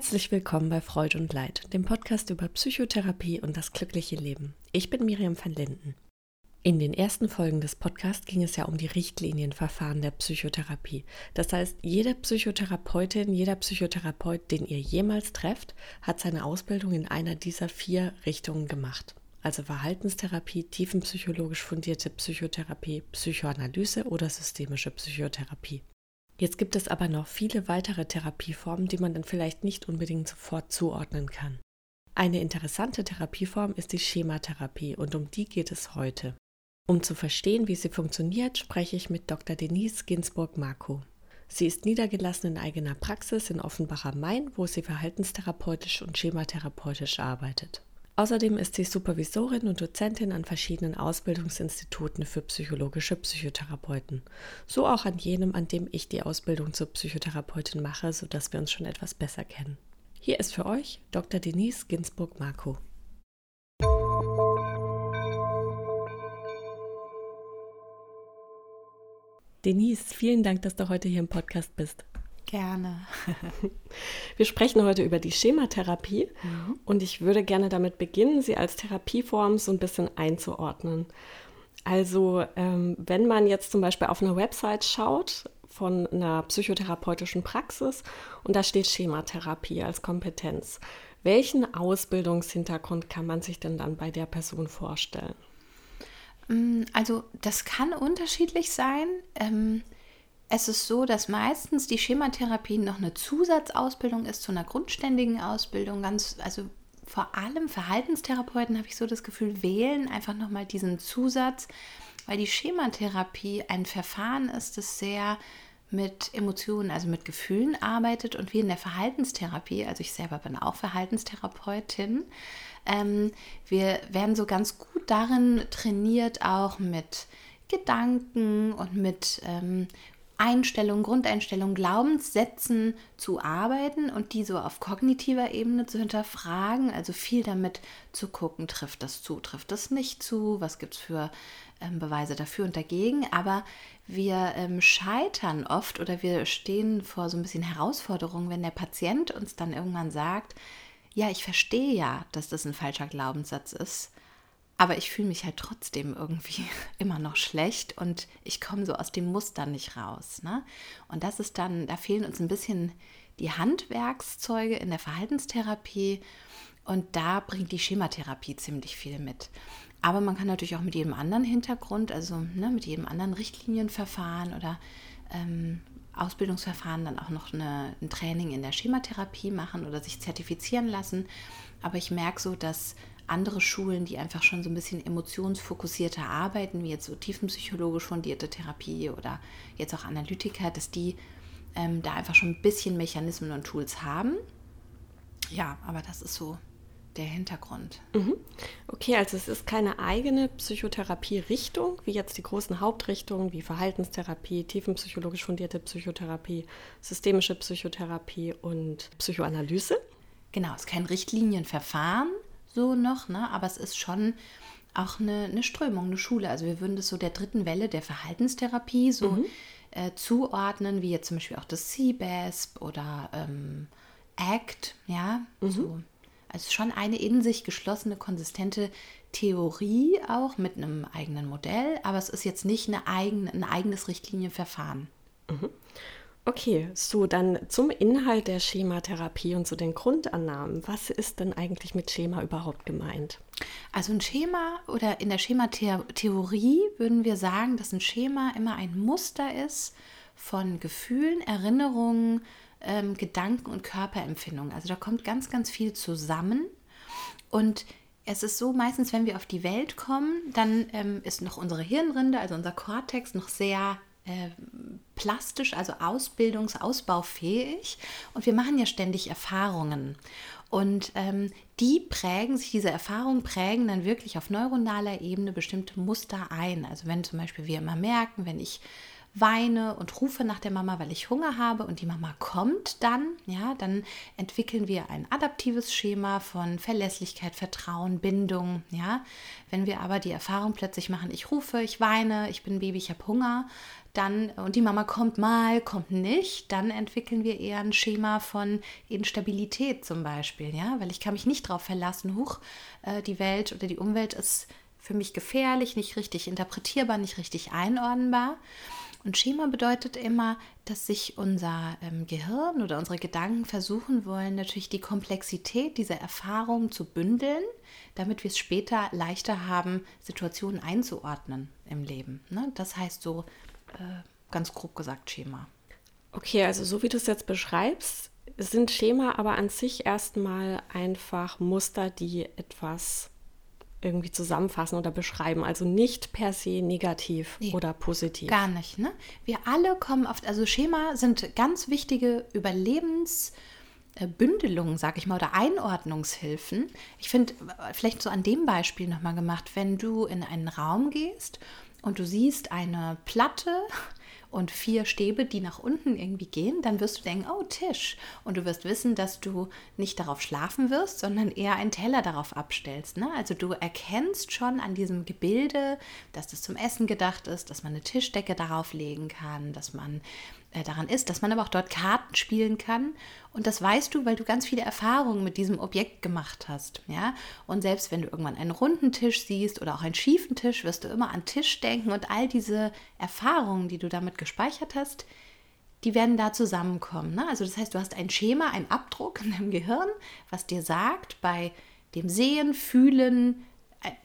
Herzlich willkommen bei Freud und Leid, dem Podcast über Psychotherapie und das glückliche Leben. Ich bin Miriam van Linden. In den ersten Folgen des Podcasts ging es ja um die Richtlinienverfahren der Psychotherapie. Das heißt, jede Psychotherapeutin, jeder Psychotherapeut, den ihr jemals trefft, hat seine Ausbildung in einer dieser vier Richtungen gemacht. Also Verhaltenstherapie, tiefenpsychologisch fundierte Psychotherapie, Psychoanalyse oder systemische Psychotherapie. Jetzt gibt es aber noch viele weitere Therapieformen, die man dann vielleicht nicht unbedingt sofort zuordnen kann. Eine interessante Therapieform ist die Schematherapie und um die geht es heute. Um zu verstehen, wie sie funktioniert, spreche ich mit Dr. Denise Ginsburg-Marco. Sie ist niedergelassen in eigener Praxis in Offenbach am Main, wo sie verhaltenstherapeutisch und schematherapeutisch arbeitet. Außerdem ist sie Supervisorin und Dozentin an verschiedenen Ausbildungsinstituten für psychologische Psychotherapeuten. So auch an jenem, an dem ich die Ausbildung zur Psychotherapeutin mache, sodass wir uns schon etwas besser kennen. Hier ist für euch Dr. Denise Ginsburg-Marco. Denise, vielen Dank, dass du heute hier im Podcast bist. Gerne. Wir sprechen heute über die Schematherapie mhm. und ich würde gerne damit beginnen, sie als Therapieform so ein bisschen einzuordnen. Also ähm, wenn man jetzt zum Beispiel auf eine Website schaut von einer psychotherapeutischen Praxis und da steht Schematherapie als Kompetenz, welchen Ausbildungshintergrund kann man sich denn dann bei der Person vorstellen? Mm, also das kann unterschiedlich sein. Ähm es ist so, dass meistens die Schematherapie noch eine Zusatzausbildung ist zu einer grundständigen Ausbildung. Ganz, also vor allem Verhaltenstherapeuten habe ich so das Gefühl, wählen einfach nochmal diesen Zusatz, weil die Schematherapie ein Verfahren ist, das sehr mit Emotionen, also mit Gefühlen arbeitet und wie in der Verhaltenstherapie, also ich selber bin auch Verhaltenstherapeutin, ähm, wir werden so ganz gut darin trainiert, auch mit Gedanken und mit ähm, Einstellungen, Grundeinstellungen, Glaubenssätzen zu arbeiten und die so auf kognitiver Ebene zu hinterfragen, also viel damit zu gucken, trifft das zu, trifft das nicht zu, was gibt es für ähm, Beweise dafür und dagegen, aber wir ähm, scheitern oft oder wir stehen vor so ein bisschen Herausforderungen, wenn der Patient uns dann irgendwann sagt, ja, ich verstehe ja, dass das ein falscher Glaubenssatz ist, aber ich fühle mich halt trotzdem irgendwie immer noch schlecht und ich komme so aus dem Muster nicht raus. Ne? Und das ist dann, da fehlen uns ein bisschen die Handwerkszeuge in der Verhaltenstherapie und da bringt die Schematherapie ziemlich viel mit. Aber man kann natürlich auch mit jedem anderen Hintergrund, also ne, mit jedem anderen Richtlinienverfahren oder ähm, Ausbildungsverfahren dann auch noch eine, ein Training in der Schematherapie machen oder sich zertifizieren lassen. Aber ich merke so, dass andere Schulen, die einfach schon so ein bisschen emotionsfokussierter arbeiten, wie jetzt so tiefenpsychologisch fundierte Therapie oder jetzt auch Analytiker, dass die ähm, da einfach schon ein bisschen Mechanismen und Tools haben. Ja, aber das ist so der Hintergrund. Mhm. Okay, also es ist keine eigene Psychotherapie-Richtung, wie jetzt die großen Hauptrichtungen wie Verhaltenstherapie, tiefenpsychologisch fundierte Psychotherapie, systemische Psychotherapie und Psychoanalyse. Genau, es ist kein Richtlinienverfahren, so noch, ne? aber es ist schon auch eine, eine Strömung, eine Schule. Also wir würden das so der dritten Welle der Verhaltenstherapie so mhm. äh, zuordnen, wie jetzt zum Beispiel auch das CBASP oder ähm, ACT, ja, mhm. so. Also schon eine in sich geschlossene, konsistente Theorie auch mit einem eigenen Modell, aber es ist jetzt nicht eine eigene, ein eigenes Richtlinienverfahren. Mhm. Okay, so dann zum Inhalt der Schematherapie und zu den Grundannahmen. Was ist denn eigentlich mit Schema überhaupt gemeint? Also ein Schema oder in der Schematheorie würden wir sagen, dass ein Schema immer ein Muster ist von Gefühlen, Erinnerungen, ähm, Gedanken und Körperempfindungen. Also da kommt ganz, ganz viel zusammen. Und es ist so, meistens, wenn wir auf die Welt kommen, dann ähm, ist noch unsere Hirnrinde, also unser Kortex, noch sehr äh, plastisch, also ausbildungs-, ausbaufähig. Und wir machen ja ständig Erfahrungen. Und ähm, die prägen sich, diese Erfahrungen prägen dann wirklich auf neuronaler Ebene bestimmte Muster ein. Also wenn zum Beispiel wir immer merken, wenn ich weine und rufe nach der Mama, weil ich Hunger habe und die Mama kommt dann, ja, dann entwickeln wir ein adaptives Schema von Verlässlichkeit, Vertrauen, Bindung, ja. Wenn wir aber die Erfahrung plötzlich machen, ich rufe, ich weine, ich bin Baby, ich habe Hunger, dann und die Mama kommt mal, kommt nicht, dann entwickeln wir eher ein Schema von Instabilität zum Beispiel, ja, weil ich kann mich nicht darauf verlassen, huch, äh, die Welt oder die Umwelt ist für mich gefährlich, nicht richtig interpretierbar, nicht richtig einordnbar. Und Schema bedeutet immer, dass sich unser ähm, Gehirn oder unsere Gedanken versuchen wollen, natürlich die Komplexität dieser Erfahrung zu bündeln, damit wir es später leichter haben, Situationen einzuordnen im Leben. Ne? Das heißt so äh, ganz grob gesagt Schema. Okay, also so wie du es jetzt beschreibst, sind Schema aber an sich erstmal einfach Muster, die etwas irgendwie zusammenfassen oder beschreiben. Also nicht per se negativ nee, oder positiv. Gar nicht. Ne? Wir alle kommen oft, also Schema sind ganz wichtige Überlebensbündelungen, sag ich mal, oder Einordnungshilfen. Ich finde, vielleicht so an dem Beispiel nochmal gemacht, wenn du in einen Raum gehst und du siehst eine Platte und vier Stäbe, die nach unten irgendwie gehen, dann wirst du denken, oh Tisch. Und du wirst wissen, dass du nicht darauf schlafen wirst, sondern eher einen Teller darauf abstellst. Ne? Also du erkennst schon an diesem Gebilde, dass das zum Essen gedacht ist, dass man eine Tischdecke darauf legen kann, dass man daran ist, dass man aber auch dort Karten spielen kann. Und das weißt du, weil du ganz viele Erfahrungen mit diesem Objekt gemacht hast. Ja? Und selbst wenn du irgendwann einen runden Tisch siehst oder auch einen schiefen Tisch, wirst du immer an Tisch denken und all diese Erfahrungen, die du damit gespeichert hast, die werden da zusammenkommen. Ne? Also das heißt, du hast ein Schema, einen Abdruck in deinem Gehirn, was dir sagt, bei dem Sehen, Fühlen,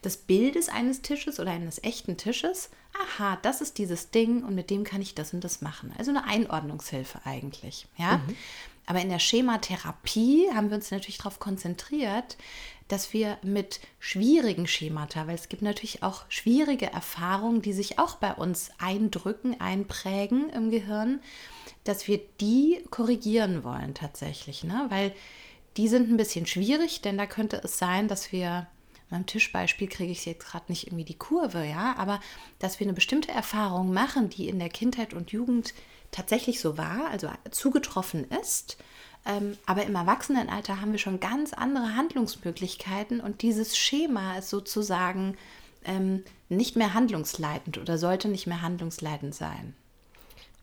des Bildes eines Tisches oder eines echten Tisches, aha, das ist dieses Ding und mit dem kann ich das und das machen. Also eine Einordnungshilfe eigentlich. Ja? Mhm. Aber in der Schematherapie haben wir uns natürlich darauf konzentriert, dass wir mit schwierigen Schemata, weil es gibt natürlich auch schwierige Erfahrungen, die sich auch bei uns eindrücken, einprägen im Gehirn, dass wir die korrigieren wollen tatsächlich. Ne? Weil die sind ein bisschen schwierig, denn da könnte es sein, dass wir beim Tischbeispiel kriege ich jetzt gerade nicht irgendwie die Kurve, ja, aber dass wir eine bestimmte Erfahrung machen, die in der Kindheit und Jugend tatsächlich so war, also zugetroffen ist, ähm, aber im Erwachsenenalter haben wir schon ganz andere Handlungsmöglichkeiten und dieses Schema ist sozusagen ähm, nicht mehr handlungsleitend oder sollte nicht mehr handlungsleitend sein.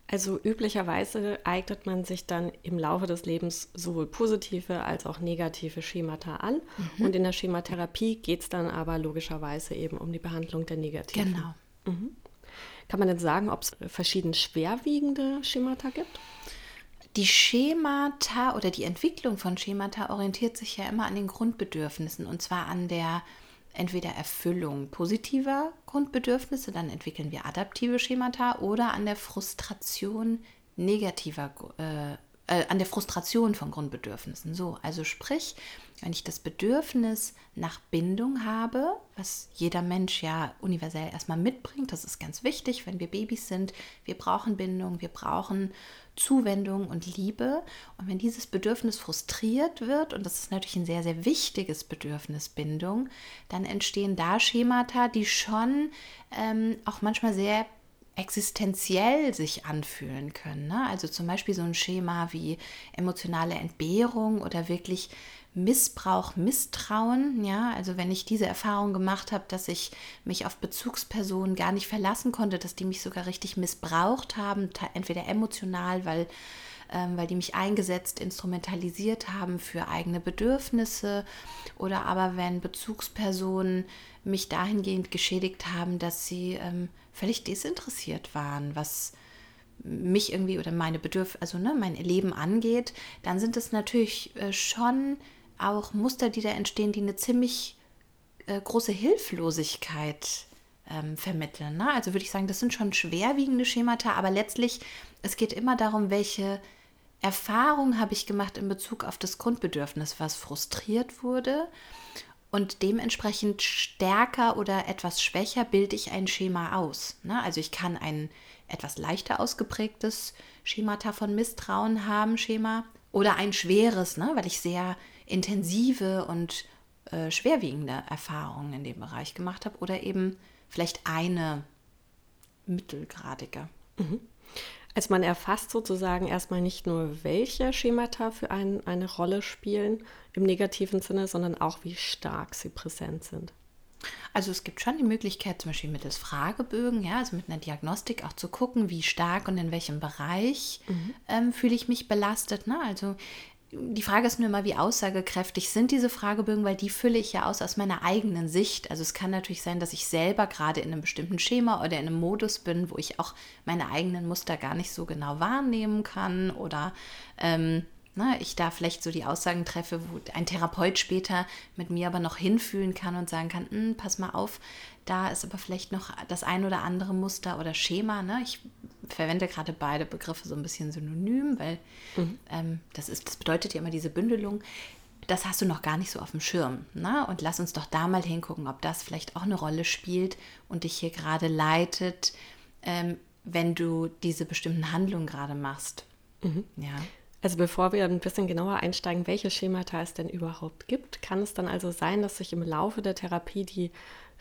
Also üblicherweise eignet man sich dann im Laufe des Lebens sowohl positive als auch negative Schemata an. Mhm. Und in der Schematherapie geht es dann aber logischerweise eben um die Behandlung der negativen. Genau. Mhm. Kann man denn sagen, ob es verschieden schwerwiegende Schemata gibt? Die Schemata oder die Entwicklung von Schemata orientiert sich ja immer an den Grundbedürfnissen und zwar an der entweder Erfüllung positiver Grundbedürfnisse, dann entwickeln wir adaptive Schemata, oder an der Frustration negativer, äh, äh, an der Frustration von Grundbedürfnissen. So, also sprich, wenn ich das Bedürfnis nach Bindung habe, was jeder Mensch ja universell erstmal mitbringt, das ist ganz wichtig, wenn wir Babys sind, wir brauchen Bindung, wir brauchen Zuwendung und Liebe. Und wenn dieses Bedürfnis frustriert wird, und das ist natürlich ein sehr, sehr wichtiges Bedürfnis, Bindung, dann entstehen da Schemata, die schon ähm, auch manchmal sehr existenziell sich anfühlen können. Ne? Also zum Beispiel so ein Schema wie emotionale Entbehrung oder wirklich Missbrauch, Misstrauen, ja, also wenn ich diese Erfahrung gemacht habe, dass ich mich auf Bezugspersonen gar nicht verlassen konnte, dass die mich sogar richtig missbraucht haben, entweder emotional, weil, ähm, weil die mich eingesetzt, instrumentalisiert haben für eigene Bedürfnisse oder aber wenn Bezugspersonen mich dahingehend geschädigt haben, dass sie ähm, völlig desinteressiert waren, was mich irgendwie oder meine Bedürfnisse, also ne, mein Leben angeht, dann sind es natürlich äh, schon auch Muster, die da entstehen, die eine ziemlich äh, große Hilflosigkeit ähm, vermitteln. Ne? Also würde ich sagen, das sind schon schwerwiegende Schemata, aber letztlich, es geht immer darum, welche Erfahrung habe ich gemacht in Bezug auf das Grundbedürfnis, was frustriert wurde. Und dementsprechend stärker oder etwas schwächer bilde ich ein Schema aus. Ne? Also ich kann ein etwas leichter ausgeprägtes Schemata von Misstrauen haben, Schema, oder ein schweres, ne? weil ich sehr intensive und äh, schwerwiegende Erfahrungen in dem Bereich gemacht habe oder eben vielleicht eine mittelgradige. Mhm. Also man erfasst sozusagen erstmal nicht nur, welche Schemata für einen eine Rolle spielen im negativen Sinne, sondern auch, wie stark sie präsent sind. Also es gibt schon die Möglichkeit, zum Beispiel mittels Fragebögen, ja, also mit einer Diagnostik auch zu gucken, wie stark und in welchem Bereich mhm. ähm, fühle ich mich belastet. Ne? Also die Frage ist nur immer, wie aussagekräftig sind diese Fragebögen, weil die fülle ich ja aus aus meiner eigenen Sicht. Also es kann natürlich sein, dass ich selber gerade in einem bestimmten Schema oder in einem Modus bin, wo ich auch meine eigenen Muster gar nicht so genau wahrnehmen kann oder ähm, na, ich da vielleicht so die Aussagen treffe, wo ein Therapeut später mit mir aber noch hinfühlen kann und sagen kann, hm, pass mal auf, da ist aber vielleicht noch das ein oder andere Muster oder Schema. Ne? Ich verwende gerade beide Begriffe so ein bisschen synonym, weil mhm. ähm, das, ist, das bedeutet ja immer diese Bündelung. Das hast du noch gar nicht so auf dem Schirm. Ne? Und lass uns doch da mal hingucken, ob das vielleicht auch eine Rolle spielt und dich hier gerade leitet, ähm, wenn du diese bestimmten Handlungen gerade machst. Mhm. Ja. Also bevor wir ein bisschen genauer einsteigen, welche Schemata es denn überhaupt gibt, kann es dann also sein, dass sich im Laufe der Therapie die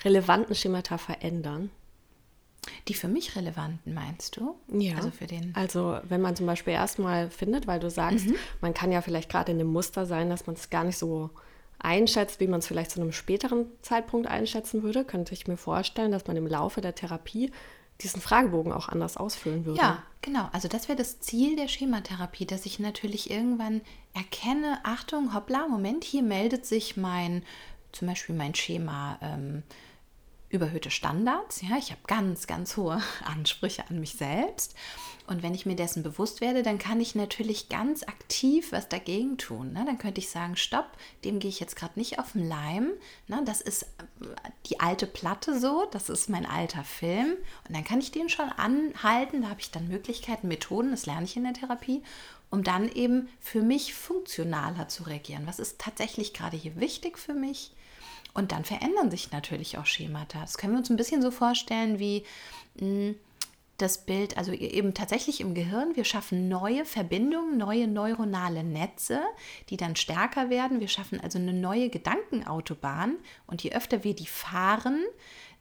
relevanten Schemata verändern? Die für mich relevanten, meinst du? Ja. Also für den. Also wenn man zum Beispiel erstmal findet, weil du sagst, mhm. man kann ja vielleicht gerade in dem Muster sein, dass man es gar nicht so einschätzt, wie man es vielleicht zu einem späteren Zeitpunkt einschätzen würde, könnte ich mir vorstellen, dass man im Laufe der Therapie diesen Fragebogen auch anders ausfüllen würde. Ja, genau. Also das wäre das Ziel der Schematherapie, dass ich natürlich irgendwann erkenne, Achtung, hoppla, Moment, hier meldet sich mein, zum Beispiel mein Schema. Ähm, überhöhte Standards. Ja, ich habe ganz, ganz hohe Ansprüche an mich selbst. Und wenn ich mir dessen bewusst werde, dann kann ich natürlich ganz aktiv was dagegen tun. Ne? Dann könnte ich sagen, stopp, dem gehe ich jetzt gerade nicht auf den Leim. Ne? Das ist die alte Platte so, das ist mein alter Film. Und dann kann ich den schon anhalten. Da habe ich dann Möglichkeiten, Methoden, das lerne ich in der Therapie, um dann eben für mich funktionaler zu reagieren. Was ist tatsächlich gerade hier wichtig für mich? Und dann verändern sich natürlich auch Schemata. Das können wir uns ein bisschen so vorstellen wie mh, hm, das Bild, also eben tatsächlich im Gehirn. Wir schaffen neue Verbindungen, neue neuronale Netze, die dann stärker werden. Wir schaffen also eine neue Gedankenautobahn. Und je öfter wir die fahren,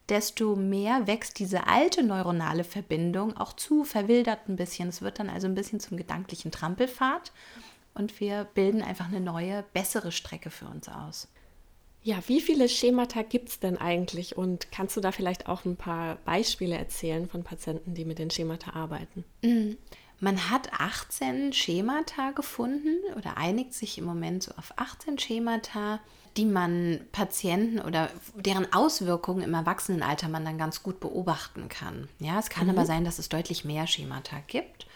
desto mehr wächst diese alte neuronale Verbindung auch zu, verwildert ein bisschen. Es wird dann also ein bisschen zum gedanklichen Trampelpfad und wir bilden einfach eine neue, bessere Strecke für uns aus. Ja, wie viele Schemata gibt es denn eigentlich? Und kannst du da vielleicht auch ein paar Beispiele erzählen von Patienten, die mit den Schemata arbeiten? Mhm. Man hat 18 Schemata gefunden oder einigt sich im Moment so auf 18 Schemata, die man Patienten oder deren Auswirkungen im Erwachsenenalter man dann ganz gut beobachten kann. Ja, es kann mhm. aber sein, dass es deutlich mehr Schemata gibt.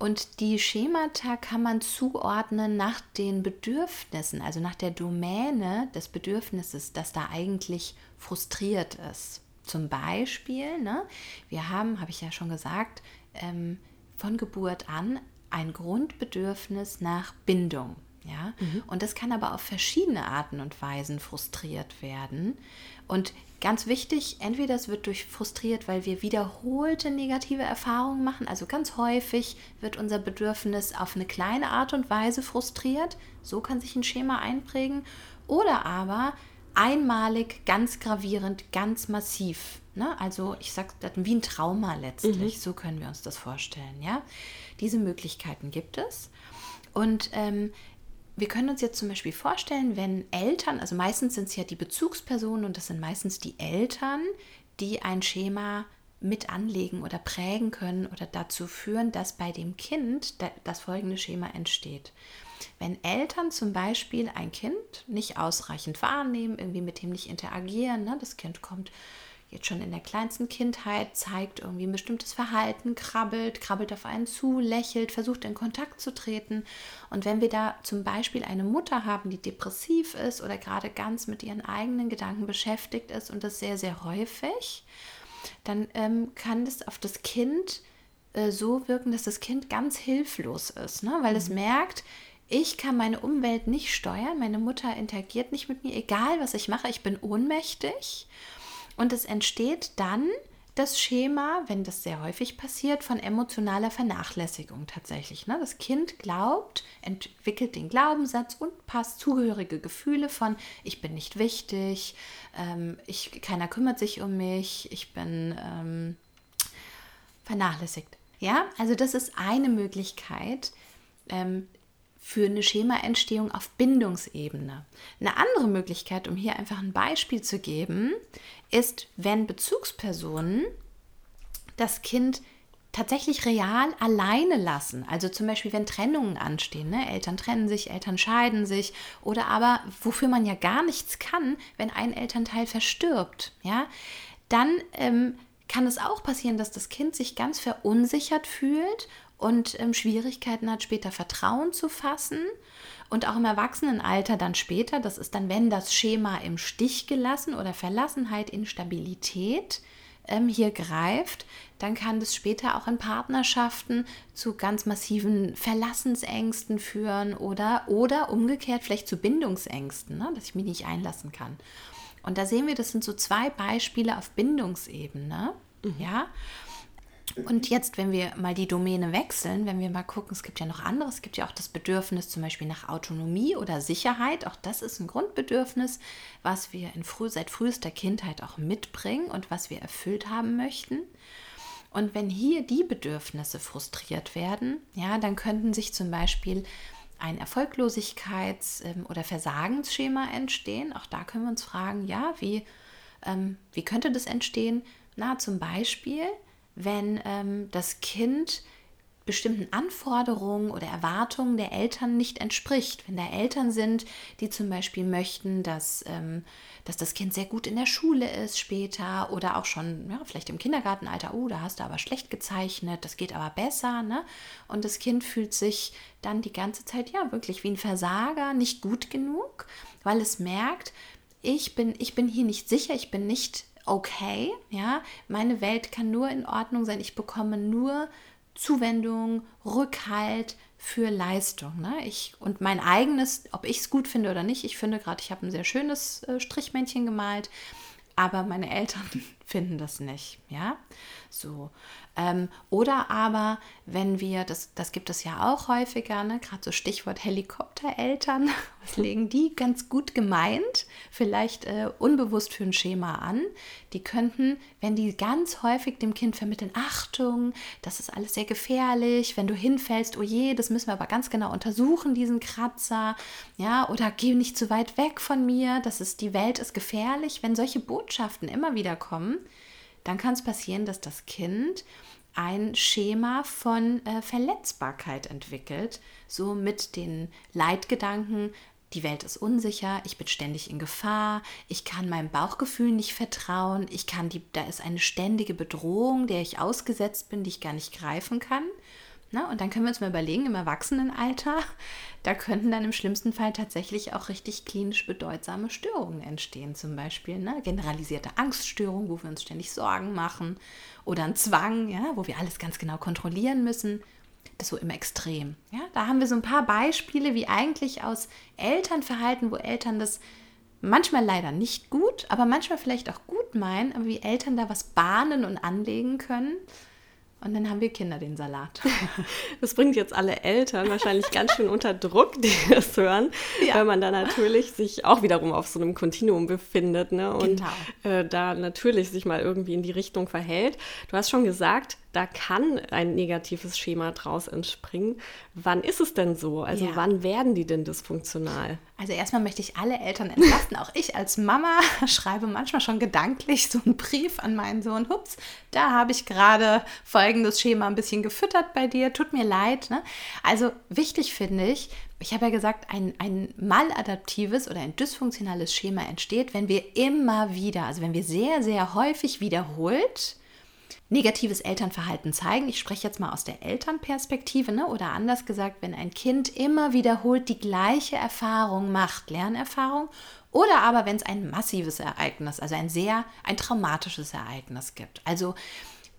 Und die Schemata kann man zuordnen nach den Bedürfnissen, also nach der Domäne des Bedürfnisses, das da eigentlich frustriert ist. Zum Beispiel, ne, wir haben, habe ich ja schon gesagt, ähm, von Geburt an ein Grundbedürfnis nach Bindung. Ja? Mhm. Und das kann aber auf verschiedene Arten und Weisen frustriert werden. Und ganz wichtig, entweder es wird durch frustriert, weil wir wiederholte negative Erfahrungen machen. Also ganz häufig wird unser Bedürfnis auf eine kleine Art und Weise frustriert. So kann sich ein Schema einprägen. Oder aber einmalig, ganz gravierend, ganz massiv. Ne? Also ich sage wie ein Trauma letztlich. Mhm. So können wir uns das vorstellen. Ja? Diese Möglichkeiten gibt es. Und ähm, wir können uns jetzt zum Beispiel vorstellen, wenn Eltern, also meistens sind es ja die Bezugspersonen und das sind meistens die Eltern, die ein Schema mit anlegen oder prägen können oder dazu führen, dass bei dem Kind das folgende Schema entsteht. Wenn Eltern zum Beispiel ein Kind nicht ausreichend wahrnehmen, irgendwie mit dem nicht interagieren, ne, das Kind kommt jetzt schon in der kleinsten Kindheit zeigt irgendwie ein bestimmtes Verhalten, krabbelt, krabbelt auf einen zu, lächelt, versucht in Kontakt zu treten. Und wenn wir da zum Beispiel eine Mutter haben, die depressiv ist oder gerade ganz mit ihren eigenen Gedanken beschäftigt ist und das sehr, sehr häufig, dann ähm, kann das auf das Kind äh, so wirken, dass das Kind ganz hilflos ist, ne? weil mhm. es merkt, ich kann meine Umwelt nicht steuern, meine Mutter interagiert nicht mit mir, egal was ich mache, ich bin ohnmächtig. Und es entsteht dann das Schema, wenn das sehr häufig passiert, von emotionaler Vernachlässigung tatsächlich. Ne? Das Kind glaubt, entwickelt den Glaubenssatz und passt zugehörige Gefühle von, ich bin nicht wichtig, ähm, ich, keiner kümmert sich um mich, ich bin ähm, vernachlässigt. Ja, also das ist eine Möglichkeit ähm, für eine Schemaentstehung auf Bindungsebene. Eine andere Möglichkeit, um hier einfach ein Beispiel zu geben, ist, wenn Bezugspersonen das Kind tatsächlich real alleine lassen. Also zum Beispiel, wenn Trennungen anstehen, ne? Eltern trennen sich, Eltern scheiden sich oder aber, wofür man ja gar nichts kann, wenn ein Elternteil verstirbt, ja, dann ähm, kann es auch passieren, dass das Kind sich ganz verunsichert fühlt und ähm, Schwierigkeiten hat, später Vertrauen zu fassen. Und auch im Erwachsenenalter dann später, das ist dann, wenn das Schema im Stich gelassen oder Verlassenheit, Instabilität, ähm, hier greift, dann kann das später auch in Partnerschaften zu ganz massiven Verlassensängsten führen oder, oder umgekehrt vielleicht zu Bindungsängsten, ne, dass ich mich nicht einlassen kann. Und da sehen wir, das sind so zwei Beispiele auf Bindungsebene. Mhm. Ja. Und jetzt, wenn wir mal die Domäne wechseln, wenn wir mal gucken, es gibt ja noch anderes, es gibt ja auch das Bedürfnis zum Beispiel nach Autonomie oder Sicherheit. Auch das ist ein Grundbedürfnis, was wir in früh, seit frühester Kindheit auch mitbringen und was wir erfüllt haben möchten. Und wenn hier die Bedürfnisse frustriert werden, ja, dann könnten sich zum Beispiel ein Erfolglosigkeits- ähm, oder Versagensschema entstehen. Auch da können wir uns fragen, ja, wie, ähm, wie könnte das entstehen? Na, zum Beispiel, wenn ähm, das Kind bestimmten Anforderungen oder Erwartungen der Eltern nicht entspricht. Wenn da Eltern sind, die zum Beispiel möchten, dass, ähm, dass das Kind sehr gut in der Schule ist später oder auch schon ja, vielleicht im Kindergartenalter, oh, da hast du aber schlecht gezeichnet, das geht aber besser. Ne? Und das Kind fühlt sich dann die ganze Zeit ja wirklich wie ein Versager, nicht gut genug, weil es merkt, ich bin, ich bin hier nicht sicher, ich bin nicht okay, ja, meine Welt kann nur in Ordnung sein, ich bekomme nur Zuwendung, Rückhalt für Leistung. Ne? Ich, und mein eigenes, ob ich es gut finde oder nicht, ich finde gerade, ich habe ein sehr schönes äh, Strichmännchen gemalt, aber meine Eltern finden das nicht. Ja, so. Ähm, oder aber, wenn wir, das, das gibt es ja auch häufiger, ne? gerade so Stichwort Helikoptereltern, was legen die ganz gut gemeint, vielleicht äh, unbewusst für ein Schema an. Die könnten, wenn die ganz häufig dem Kind vermitteln, Achtung, das ist alles sehr gefährlich, wenn du hinfällst, oh je, das müssen wir aber ganz genau untersuchen, diesen Kratzer, ja, oder geh nicht zu weit weg von mir, das ist, die Welt ist gefährlich. Wenn solche Botschaften immer wieder kommen, dann kann es passieren, dass das Kind ein Schema von äh, Verletzbarkeit entwickelt, so mit den Leitgedanken, die Welt ist unsicher, ich bin ständig in Gefahr, ich kann meinem Bauchgefühl nicht vertrauen, ich kann die, da ist eine ständige Bedrohung, der ich ausgesetzt bin, die ich gar nicht greifen kann. Na, und dann können wir uns mal überlegen, im Erwachsenenalter, da könnten dann im schlimmsten Fall tatsächlich auch richtig klinisch bedeutsame Störungen entstehen. Zum Beispiel ne? generalisierte Angststörung, wo wir uns ständig Sorgen machen. Oder ein Zwang, ja, wo wir alles ganz genau kontrollieren müssen. Das so im Extrem. Ja? Da haben wir so ein paar Beispiele, wie eigentlich aus Elternverhalten, wo Eltern das manchmal leider nicht gut, aber manchmal vielleicht auch gut meinen, aber wie Eltern da was bahnen und anlegen können und dann haben wir Kinder den Salat. Das bringt jetzt alle Eltern wahrscheinlich ganz schön unter Druck, die das hören, ja. weil man da natürlich sich auch wiederum auf so einem Kontinuum befindet ne? und genau. äh, da natürlich sich mal irgendwie in die Richtung verhält. Du hast schon gesagt, da kann ein negatives Schema draus entspringen. Wann ist es denn so? Also ja. wann werden die denn dysfunktional? Also erstmal möchte ich alle Eltern entlasten. Auch ich als Mama schreibe manchmal schon gedanklich so einen Brief an meinen Sohn. Hups, da habe ich gerade folgendes Schema ein bisschen gefüttert bei dir. Tut mir leid. Ne? Also wichtig finde ich, ich habe ja gesagt, ein, ein maladaptives oder ein dysfunktionales Schema entsteht, wenn wir immer wieder, also wenn wir sehr, sehr häufig wiederholt negatives Elternverhalten zeigen. Ich spreche jetzt mal aus der Elternperspektive, ne? oder anders gesagt, wenn ein Kind immer wiederholt die gleiche Erfahrung macht, Lernerfahrung, oder aber wenn es ein massives Ereignis, also ein sehr, ein traumatisches Ereignis gibt. Also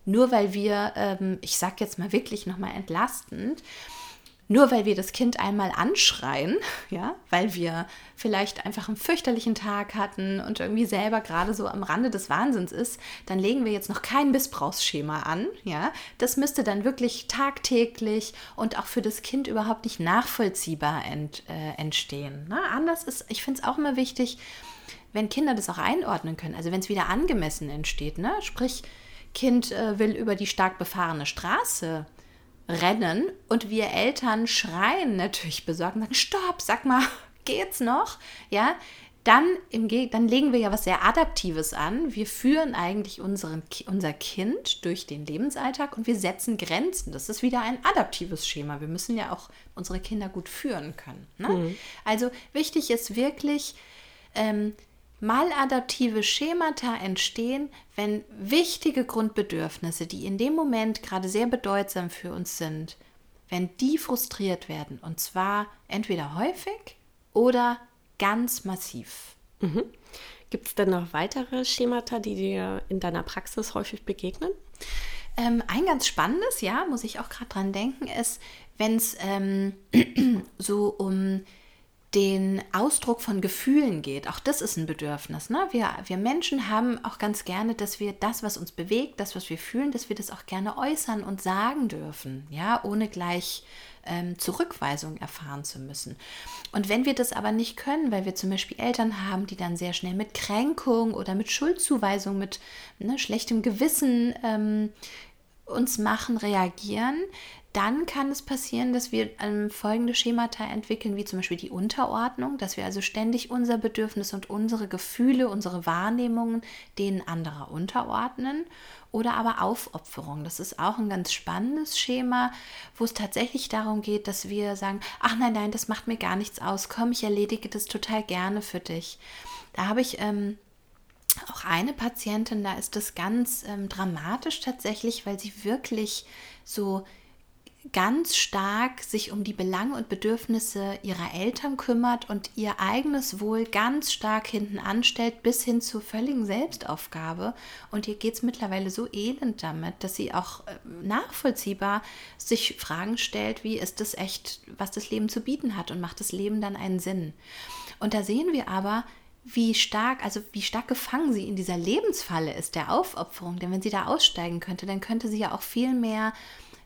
nur weil wir, ähm, ich sage jetzt mal wirklich nochmal entlastend, nur weil wir das Kind einmal anschreien, ja, weil wir vielleicht einfach einen fürchterlichen Tag hatten und irgendwie selber gerade so am Rande des Wahnsinns ist, dann legen wir jetzt noch kein Missbrauchsschema an, ja. Das müsste dann wirklich tagtäglich und auch für das Kind überhaupt nicht nachvollziehbar ent, äh, entstehen. Ne? Anders ist, ich finde es auch immer wichtig, wenn Kinder das auch einordnen können, also wenn es wieder angemessen entsteht, ne? sprich, Kind äh, will über die stark befahrene Straße rennen und wir Eltern schreien natürlich besorgt und sagen, stopp, sag mal, geht's noch? Ja, dann, im, dann legen wir ja was sehr Adaptives an. Wir führen eigentlich unseren, unser Kind durch den Lebensalltag und wir setzen Grenzen. Das ist wieder ein adaptives Schema. Wir müssen ja auch unsere Kinder gut führen können. Ne? Mhm. Also wichtig ist wirklich, ähm, maladaptive Schemata entstehen, wenn wichtige Grundbedürfnisse, die in dem Moment gerade sehr bedeutsam für uns sind, wenn die frustriert werden. Und zwar entweder häufig oder ganz massiv. Mhm. Gibt es denn noch weitere Schemata, die dir in deiner Praxis häufig begegnen? Ähm, ein ganz spannendes, ja, muss ich auch gerade dran denken, ist, wenn es ähm, so um den Ausdruck von Gefühlen geht. Auch das ist ein Bedürfnis. Ne? Wir, wir Menschen haben auch ganz gerne, dass wir das, was uns bewegt, das, was wir fühlen, dass wir das auch gerne äußern und sagen dürfen, ja, ohne gleich ähm, Zurückweisung erfahren zu müssen. Und wenn wir das aber nicht können, weil wir zum Beispiel Eltern haben, die dann sehr schnell mit Kränkung oder mit Schuldzuweisung, mit ne, schlechtem Gewissen ähm, uns machen, reagieren, dann kann es passieren, dass wir ähm, folgende Schemata entwickeln, wie zum Beispiel die Unterordnung, dass wir also ständig unser Bedürfnis und unsere Gefühle, unsere Wahrnehmungen denen anderer unterordnen. Oder aber Aufopferung. Das ist auch ein ganz spannendes Schema, wo es tatsächlich darum geht, dass wir sagen, ach nein, nein, das macht mir gar nichts aus. Komm, ich erledige das total gerne für dich. Da habe ich ähm, auch eine Patientin, da ist das ganz ähm, dramatisch tatsächlich, weil sie wirklich so ganz stark sich um die Belange und Bedürfnisse ihrer Eltern kümmert und ihr eigenes Wohl ganz stark hinten anstellt, bis hin zur völligen Selbstaufgabe. Und ihr geht es mittlerweile so elend damit, dass sie auch äh, nachvollziehbar sich Fragen stellt, wie ist das echt, was das Leben zu bieten hat und macht das Leben dann einen Sinn. Und da sehen wir aber, wie stark, also wie stark gefangen sie in dieser Lebensfalle ist, der Aufopferung. Denn wenn sie da aussteigen könnte, dann könnte sie ja auch viel mehr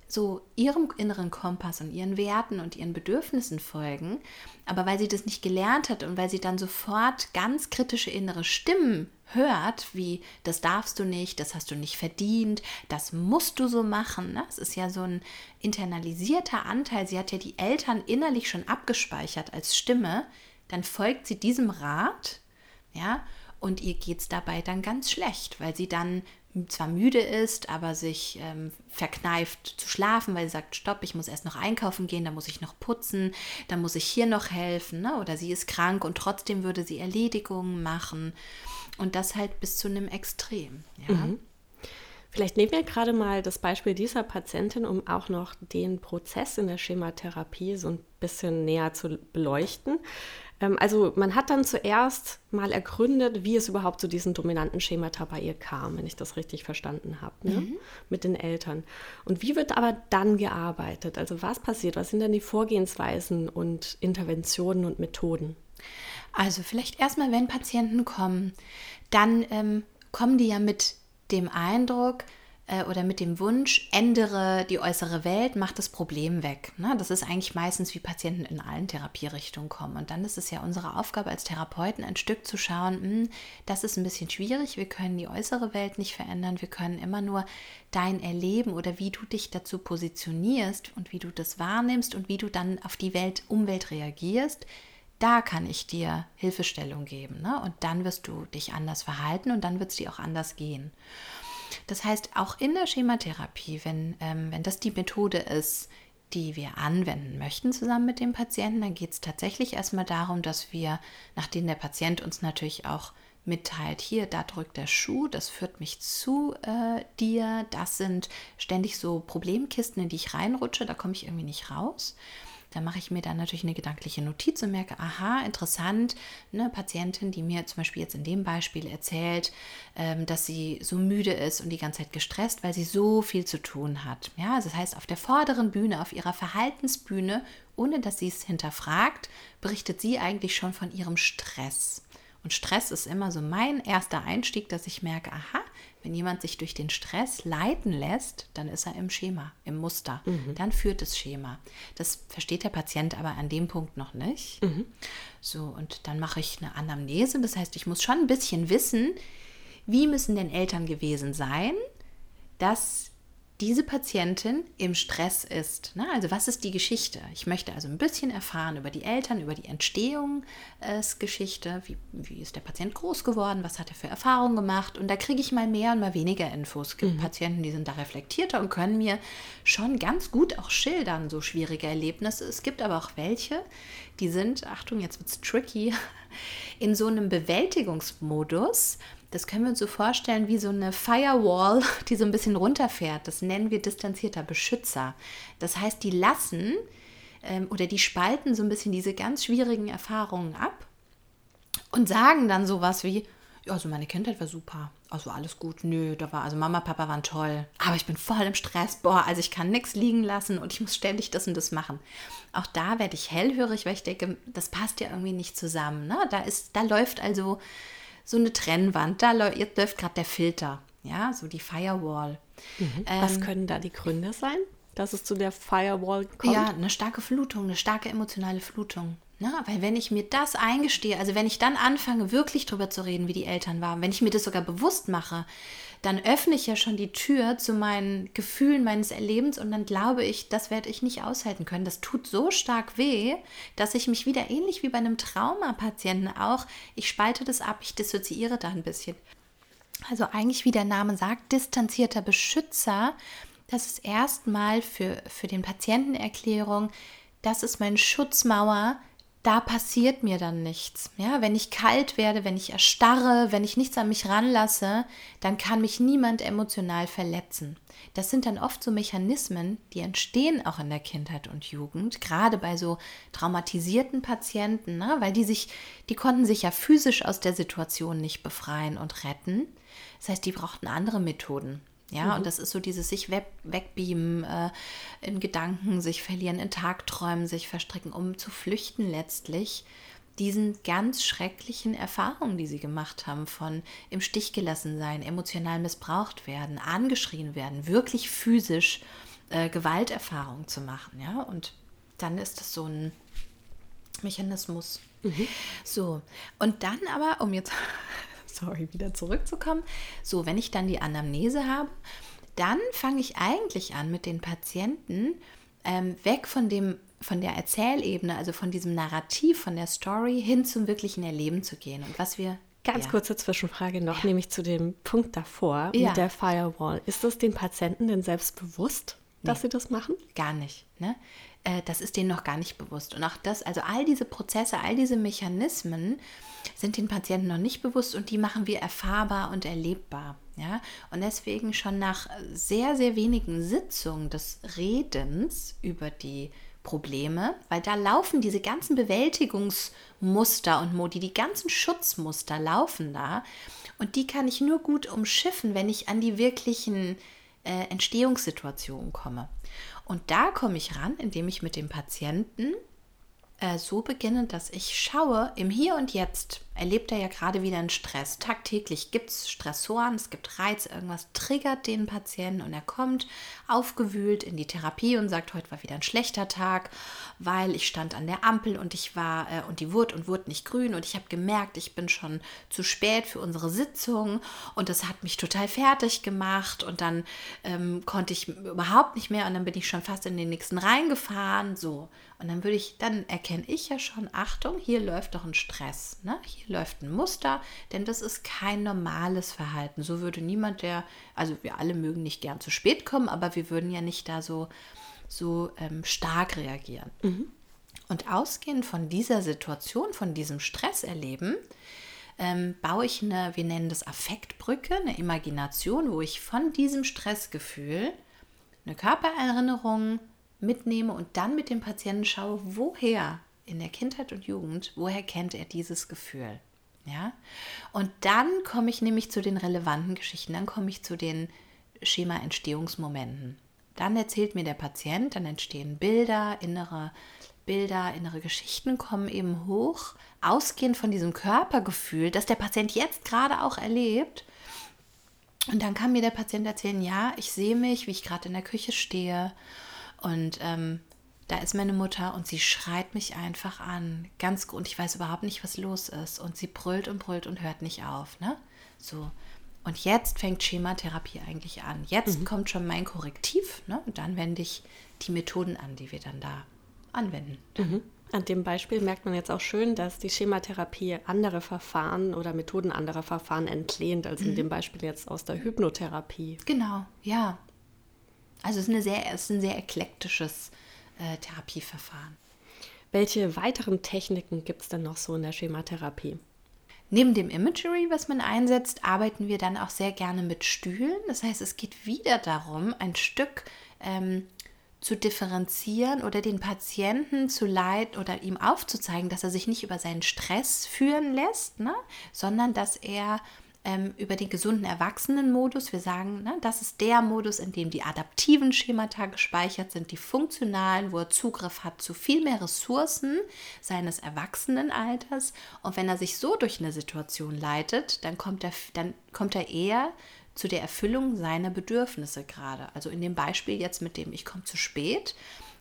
so ihrem inneren Kompass und ihren Werten und ihren Bedürfnissen folgen, aber weil sie das nicht gelernt hat und weil sie dann sofort ganz kritische innere Stimmen hört, wie das darfst du nicht, das hast du nicht verdient, das musst du so machen. Ne? Das ist ja so ein internalisierter Anteil. Sie hat ja die Eltern innerlich schon abgespeichert als Stimme. Dann folgt sie diesem Rat, ja, und ihr geht es dabei dann ganz schlecht, weil sie dann zwar müde ist, aber sich ähm, verkneift zu schlafen, weil sie sagt, stopp, ich muss erst noch einkaufen gehen, da muss ich noch putzen, da muss ich hier noch helfen, ne? oder sie ist krank und trotzdem würde sie Erledigungen machen und das halt bis zu einem Extrem. Ja? Mhm. Vielleicht nehmen wir gerade mal das Beispiel dieser Patientin, um auch noch den Prozess in der Schematherapie so ein bisschen näher zu beleuchten. Ähm, also man hat dann zuerst mal ergründet, wie es überhaupt zu diesen dominanten Schemata bei ihr kam, wenn ich das richtig verstanden habe, ne? mhm. mit den Eltern. Und wie wird aber dann gearbeitet? Also was passiert? Was sind dann die Vorgehensweisen und Interventionen und Methoden? Also vielleicht erstmal, wenn Patienten kommen, dann ähm, kommen die ja mit dem Eindruck, äh, oder mit dem Wunsch, ändere die äußere Welt, mach das Problem weg. Ne? Das ist eigentlich meistens, wie Patienten in allen Therapierichtungen kommen. Und dann ist es ja unsere Aufgabe als Therapeuten, ein Stück zu schauen, hm, das ist ein bisschen schwierig, wir können die äußere Welt nicht verändern, wir können immer nur dein Erleben oder wie du dich dazu positionierst und wie du das wahrnimmst und wie du dann auf die Welt, Umwelt reagierst, da kann ich dir Hilfestellung geben. Ne? Und dann wirst du dich anders verhalten und dann wird es dir auch anders gehen. Das heißt, auch in der Schematherapie, wenn, ähm, wenn das die Methode ist, die wir anwenden möchten zusammen mit dem Patienten, dann geht es tatsächlich erstmal darum, dass wir, nachdem der Patient uns natürlich auch mitteilt, hier, da drückt der Schuh, das führt mich zu äh, dir, das sind ständig so Problemkisten, in die ich reinrutsche, da komme ich irgendwie nicht raus. Da mache ich mir dann natürlich eine gedankliche Notiz und merke, aha, interessant, eine Patientin, die mir zum Beispiel jetzt in dem Beispiel erzählt, ähm, dass sie so müde ist und die ganze Zeit gestresst, weil sie so viel zu tun hat. Ja, also das heißt, auf der vorderen Bühne, auf ihrer Verhaltensbühne, ohne dass sie es hinterfragt, berichtet sie eigentlich schon von ihrem Stress. Und Stress ist immer so mein erster Einstieg, dass ich merke, aha, wenn jemand sich durch den Stress leiten lässt, dann ist er im Schema, im Muster. Mhm. Dann führt das Schema. Das versteht der Patient aber an dem Punkt noch nicht. Mhm. So, und dann mache ich eine Anamnese. Das heißt, ich muss schon ein bisschen wissen, wie müssen denn Eltern gewesen sein, dass diese Patientin im Stress ist. Ne? Also was ist die Geschichte? Ich möchte also ein bisschen erfahren über die Eltern, über die Entstehungsgeschichte, wie, wie ist der Patient groß geworden, was hat er für Erfahrungen gemacht und da kriege ich mal mehr und mal weniger Infos. Es gibt mhm. Patienten, die sind da reflektierter und können mir schon ganz gut auch schildern, so schwierige Erlebnisse. Es gibt aber auch welche, die sind, Achtung, jetzt wird es tricky, in so einem Bewältigungsmodus, das können wir uns so vorstellen wie so eine Firewall, die so ein bisschen runterfährt. Das nennen wir distanzierter Beschützer. Das heißt, die lassen ähm, oder die spalten so ein bisschen diese ganz schwierigen Erfahrungen ab und sagen dann sowas wie, ja, also meine Kindheit war super. Also alles gut. Nö, da war, also Mama, Papa waren toll. Aber ich bin voll im Stress. Boah, also ich kann nichts liegen lassen und ich muss ständig das und das machen. Auch da werde ich hellhörig, weil ich denke, das passt ja irgendwie nicht zusammen. Ne? Da, ist, da läuft also so eine Trennwand. Da läuft, läuft gerade der Filter, ja, so die Firewall. Mhm. Ähm, Was können da die Gründe sein, dass es zu der Firewall kommt? Ja, eine starke Flutung, eine starke emotionale Flutung. Ne? Weil wenn ich mir das eingestehe, also wenn ich dann anfange, wirklich drüber zu reden, wie die Eltern waren, wenn ich mir das sogar bewusst mache, dann öffne ich ja schon die Tür zu meinen Gefühlen meines Erlebens und dann glaube ich, das werde ich nicht aushalten können. Das tut so stark weh, dass ich mich wieder ähnlich wie bei einem Traumapatienten auch, ich spalte das ab, ich dissoziiere da ein bisschen. Also eigentlich, wie der Name sagt, distanzierter Beschützer, das ist erstmal für, für den Patientenerklärung, das ist meine Schutzmauer, da passiert mir dann nichts. Ja, wenn ich kalt werde, wenn ich erstarre, wenn ich nichts an mich ranlasse, dann kann mich niemand emotional verletzen. Das sind dann oft so Mechanismen, die entstehen auch in der Kindheit und Jugend, gerade bei so traumatisierten Patienten, ne? weil die sich, die konnten sich ja physisch aus der Situation nicht befreien und retten. Das heißt, die brauchten andere Methoden. Ja, mhm. und das ist so dieses sich weg, wegbeamen, äh, in Gedanken sich verlieren, in Tagträumen sich verstricken, um zu flüchten letztlich diesen ganz schrecklichen Erfahrungen, die sie gemacht haben, von im Stich gelassen sein, emotional missbraucht werden, angeschrien werden, wirklich physisch äh, Gewalterfahrung zu machen. Ja, und dann ist das so ein Mechanismus. Mhm. So, und dann aber, um jetzt sorry, wieder zurückzukommen. So, wenn ich dann die Anamnese habe, dann fange ich eigentlich an mit den Patienten ähm, weg von dem von der Erzählebene, also von diesem Narrativ, von der Story hin zum wirklichen Erleben zu gehen. Und was wir Ganz ja. kurze Zwischenfrage noch, ja. nämlich zu dem Punkt davor ja. mit der Firewall. Ist es den Patienten denn selbst bewusst, dass nee, sie das machen? Gar nicht. Ne? Äh, das ist denen noch gar nicht bewusst. Und auch das, also all diese Prozesse, all diese Mechanismen sind den Patienten noch nicht bewusst und die machen wir erfahrbar und erlebbar. Ja? Und deswegen schon nach sehr, sehr wenigen Sitzungen des Redens über die Probleme, weil da laufen diese ganzen Bewältigungsmuster und Modi, die ganzen Schutzmuster laufen da. Und die kann ich nur gut umschiffen, wenn ich an die wirklichen äh, Entstehungssituationen komme. Und da komme ich ran, indem ich mit dem Patienten äh, so beginne, dass ich schaue, im Hier und Jetzt erlebt er ja gerade wieder einen Stress. Tagtäglich gibt es Stressoren, es gibt Reiz, irgendwas triggert den Patienten und er kommt aufgewühlt in die Therapie und sagt, heute war wieder ein schlechter Tag, weil ich stand an der Ampel und ich war äh, und die wurde und wurde nicht grün und ich habe gemerkt, ich bin schon zu spät für unsere Sitzung und das hat mich total fertig gemacht und dann ähm, konnte ich überhaupt nicht mehr und dann bin ich schon fast in den nächsten reingefahren, so. Und dann würde ich, dann erkenne ich ja schon, Achtung, hier läuft doch ein Stress. Ne? Hier läuft ein Muster, denn das ist kein normales Verhalten. So würde niemand, der, also wir alle mögen nicht gern zu spät kommen, aber wir würden ja nicht da so, so ähm, stark reagieren. Mhm. Und ausgehend von dieser Situation, von diesem Stresserleben, ähm, baue ich eine, wir nennen das Affektbrücke, eine Imagination, wo ich von diesem Stressgefühl eine Körpererinnerung mitnehme und dann mit dem Patienten schaue, woher in der Kindheit und Jugend, woher kennt er dieses Gefühl? Ja? Und dann komme ich nämlich zu den relevanten Geschichten, dann komme ich zu den Schema-Entstehungsmomenten. Dann erzählt mir der Patient, dann entstehen Bilder, innere Bilder, innere Geschichten kommen eben hoch, ausgehend von diesem Körpergefühl, das der Patient jetzt gerade auch erlebt. Und dann kann mir der Patient erzählen, ja, ich sehe mich, wie ich gerade in der Küche stehe und ähm, da ist meine Mutter und sie schreit mich einfach an. Ganz und ich weiß überhaupt nicht, was los ist. Und sie brüllt und brüllt und hört nicht auf. Ne? So. Und jetzt fängt Schematherapie eigentlich an. Jetzt Mhm. kommt schon mein Korrektiv ne? und dann wende ich die Methoden an, die wir dann da anwenden. Mhm. An dem Beispiel merkt man jetzt auch schön, dass die Schematherapie andere Verfahren oder Methoden anderer Verfahren entlehnt, als in dem Beispiel jetzt aus der Hypnotherapie. Genau, ja. Also es ist, eine sehr, es ist ein sehr eklektisches äh, Therapieverfahren. Welche weiteren Techniken gibt es denn noch so in der Schematherapie? Neben dem Imagery, was man einsetzt, arbeiten wir dann auch sehr gerne mit Stühlen. Das heißt, es geht wieder darum, ein Stück ähm, zu differenzieren oder den Patienten zu leiten oder ihm aufzuzeigen, dass er sich nicht über seinen Stress führen lässt, ne? sondern dass er ähm, über den gesunden Erwachsenenmodus, wir sagen, ne, das ist der Modus, in dem die adaptiven Schemata gespeichert sind, die funktionalen, wo er Zugriff hat zu viel mehr Ressourcen seines Erwachsenenalters. Und wenn er sich so durch eine Situation leitet, dann kommt er, dann kommt er eher zu der Erfüllung seiner Bedürfnisse gerade. Also in dem Beispiel jetzt mit dem ich komme zu spät,